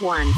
one.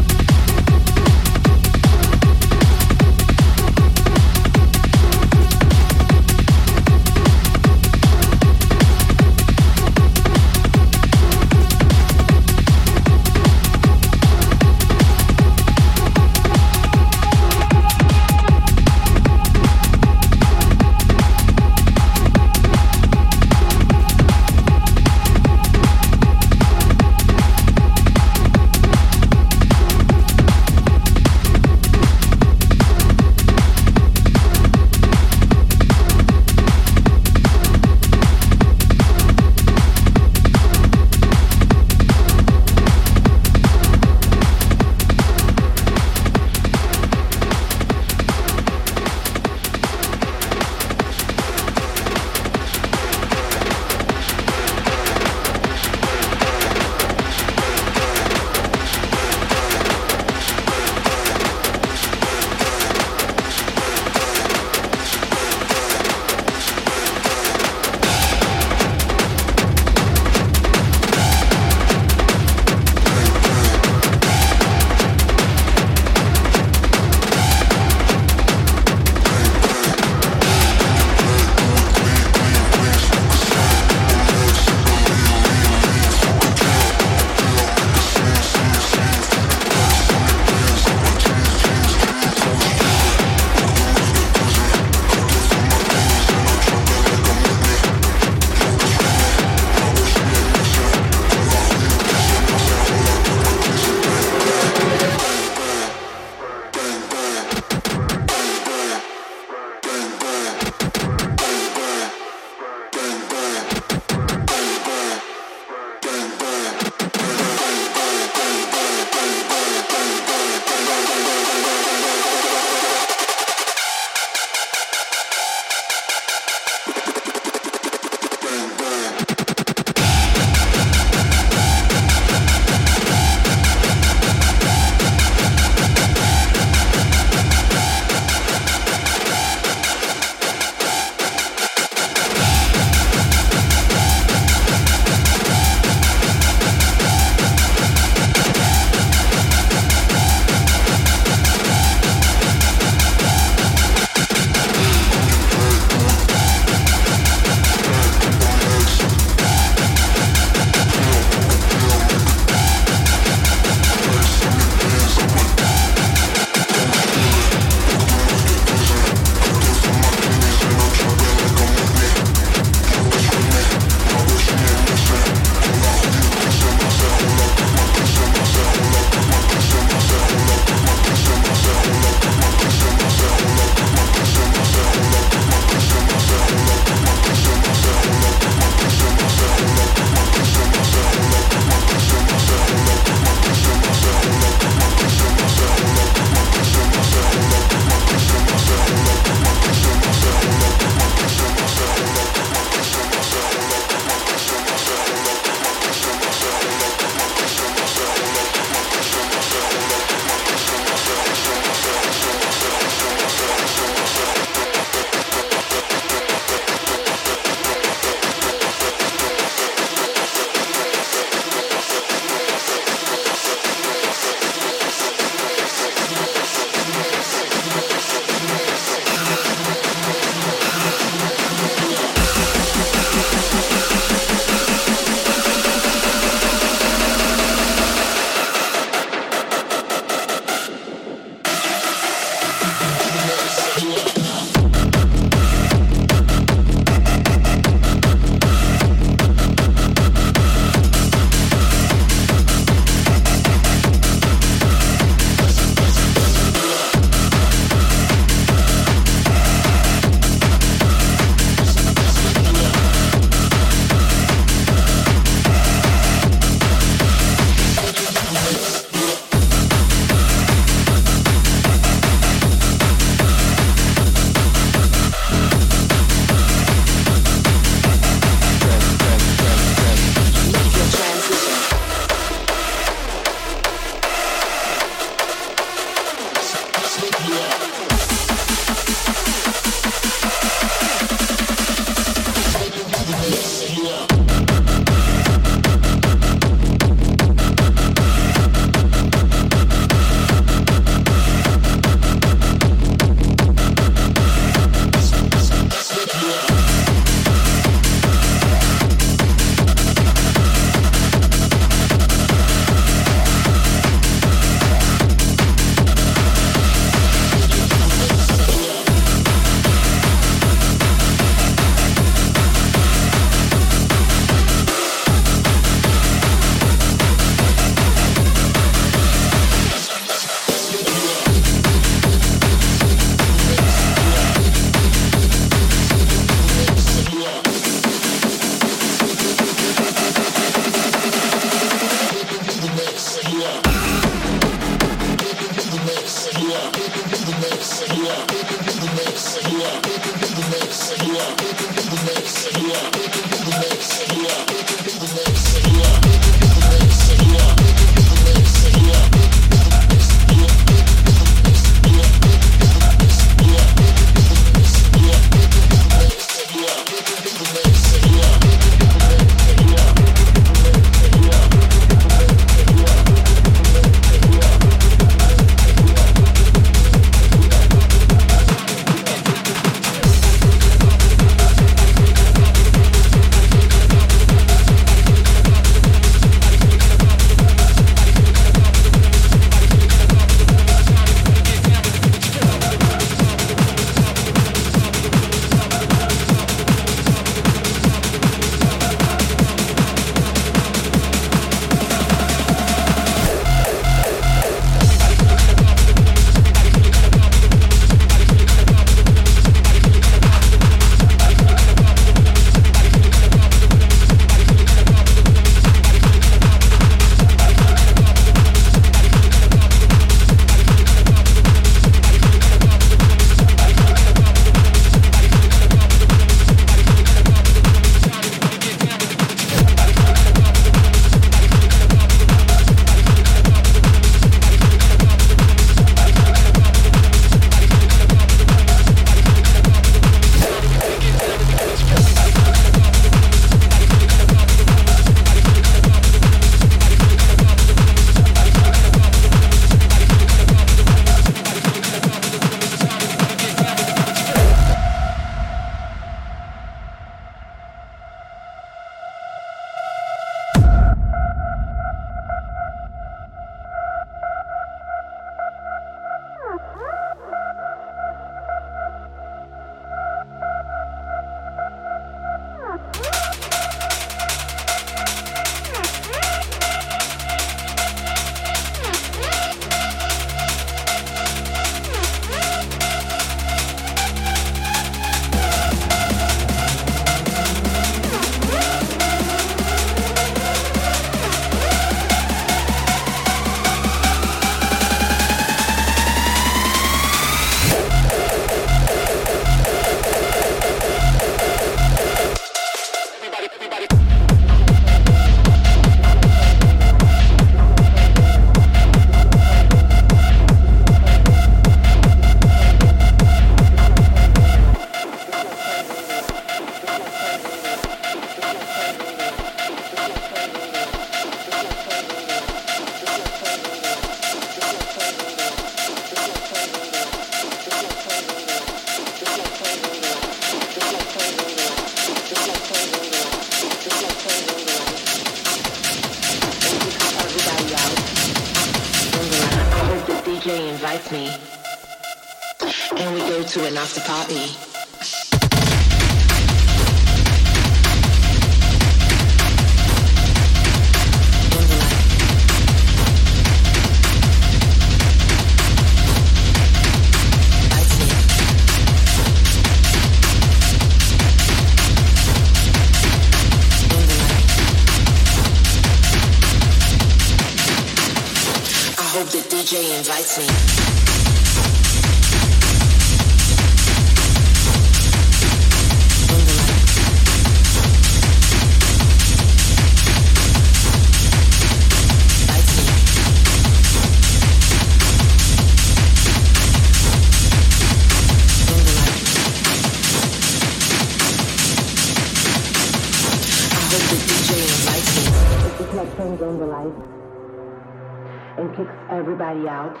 DJ